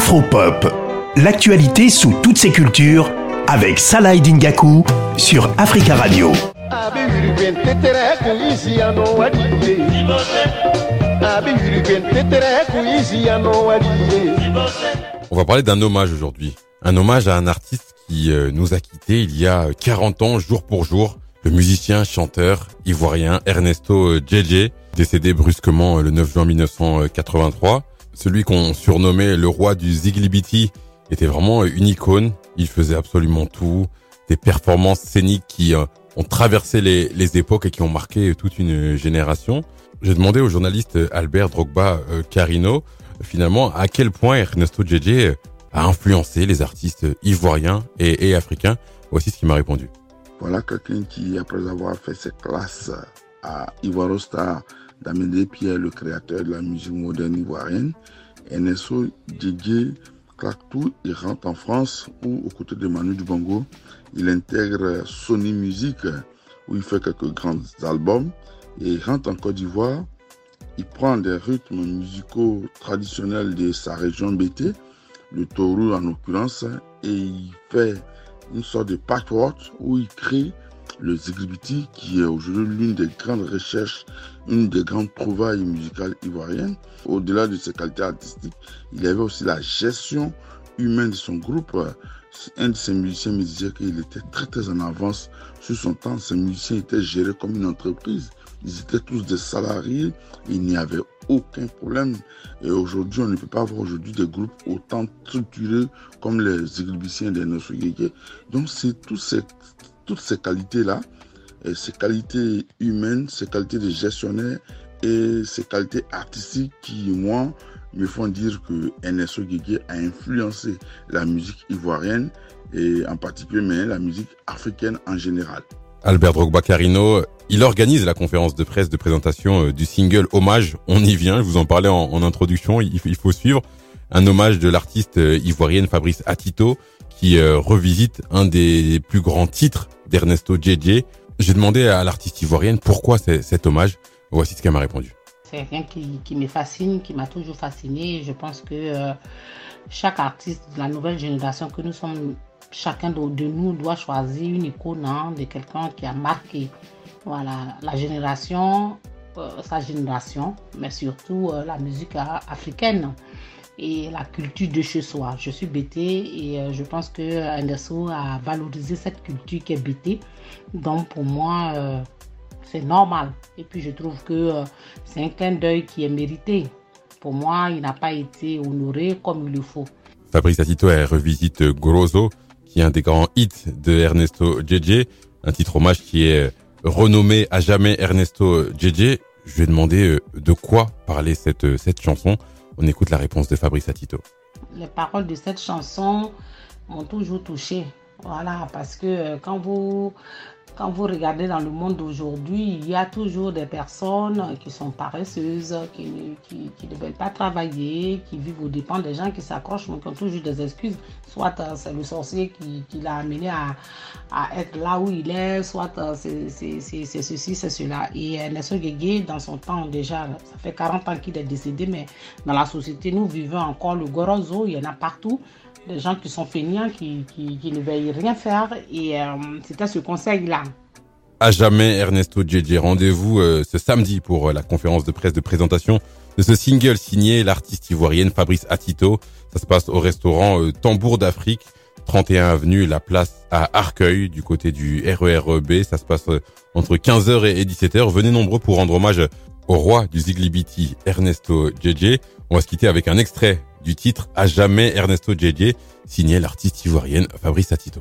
Afropop, l'actualité sous toutes ses cultures avec Salah Dingaku sur Africa Radio. On va parler d'un hommage aujourd'hui. Un hommage à un artiste qui euh, nous a quittés il y a 40 ans, jour pour jour. Le musicien, chanteur ivoirien Ernesto JJ, euh, décédé brusquement euh, le 9 juin 1983. Celui qu'on surnommait le roi du Ziglibiti était vraiment une icône. Il faisait absolument tout. Des performances scéniques qui ont traversé les, les époques et qui ont marqué toute une génération. J'ai demandé au journaliste Albert Drogba Carino finalement à quel point Ernesto JJ a influencé les artistes ivoiriens et, africains. Voici ce qu'il m'a répondu. Voilà quelqu'un qui, après avoir fait ses classes à Ivoirostar d'Amédée Pierre, le créateur de la musique moderne ivoirienne, Ernesto claque tout, il rentre en France où, aux côtés de Manu Dubongo, il intègre Sony Music où il fait quelques grands albums et il rentre en Côte d'Ivoire. Il prend des rythmes musicaux traditionnels de sa région BT le taureau en l'occurrence, et il fait une sorte de patchwork où il crée le Zigribiti, qui est aujourd'hui l'une des grandes recherches, une des grandes trouvailles musicales ivoiriennes. Au-delà de ses qualités artistiques, il y avait aussi la gestion humaine de son groupe. Un de ses musiciens me disait qu'il était très très en avance sur son temps. Ses musiciens étaient gérés comme une entreprise. Ils étaient tous des salariés. Il n'y avait aucun problème. Et aujourd'hui, on ne peut pas avoir aujourd'hui des groupes autant structurés comme les églibiciens des Nosogege. Donc, c'est toutes ces, toutes ces qualités-là, et ces qualités humaines, ces qualités de gestionnaire et ces qualités artistiques qui, moi, me font dire que NSO Guégué a influencé la musique ivoirienne et en particulier mais la musique africaine en général. Albert Drogba Carino, il organise la conférence de presse de présentation euh, du single Hommage. On y vient, je vous en parlais en, introduction, il, faut suivre. Un hommage de l'artiste euh, ivoirienne Fabrice Atito qui euh, revisite un des plus grands titres d'Ernesto JJ. J'ai demandé à l'artiste ivoirienne pourquoi cet hommage. Voici ce qu'elle m'a répondu. C'est rien qui, me fascine, qui m'a toujours fasciné. Je pense que chaque artiste de la nouvelle génération que nous sommes chacun de, nous doit choisir une icône hein, de quelqu'un qui a marqué voilà, la génération, euh, sa génération, mais surtout euh, la musique africaine et la culture de chez soi. Je suis bêtée et euh, je pense que Anderson a valorisé cette culture qui est bêtée. Donc pour moi, c'est normal. Et puis je trouve que c'est un clin d'œil qui est mérité. Pour moi, il n'a pas été honoré comme il le faut. Fabrice Atito revisite Grosso qui est un des grands hits de Ernesto JJ, un titre hommage qui est renommé à jamais Ernesto JJ. Je lui ai demandé euh, de quoi parlait cette, euh, cette chanson. On écoute la réponse de Fabrice Atito. Les paroles de cette chanson m'ont toujours touché. Voilà, parce que euh, quand vous quand vous regardez dans le monde d'aujourd'hui, il y a toujours des personnes qui sont paresseuses, qui, ne veulent pas travailler, qui vivent aux dépens des gens qui s'accrochent, mais qui ont toujours des excuses. Soit euh, c'est le sorcier qui, l'a amené à, être là où il est, soit euh, c'est ceci, c'est cela. Et Nelson dans son temps déjà, ça fait 40 ans qu'il est décédé, mais dans la société, nous vivons encore le gorozo, il y en a partout des gens qui sont feignants, qui, qui, ne veulent rien faire. Et euh, c'était ce conseil-là. À jamais, Ernesto JJ. Rendez-vous euh, ce samedi pour euh, la conférence de presse de présentation de ce single signé l'artiste ivoirienne Fabrice Atito. Ça se passe au restaurant Tambour d'Afrique, 31 avenue La Place à Arcueil, du côté du RERB. Ça se passe entre 15h et 17h. Venez nombreux pour rendre hommage au roi du Ziglibiti, Ernesto JJ. On va se quitter avec un extrait du titre À jamais Ernesto JJ, signé l'artiste ivoirienne Fabrice Atito.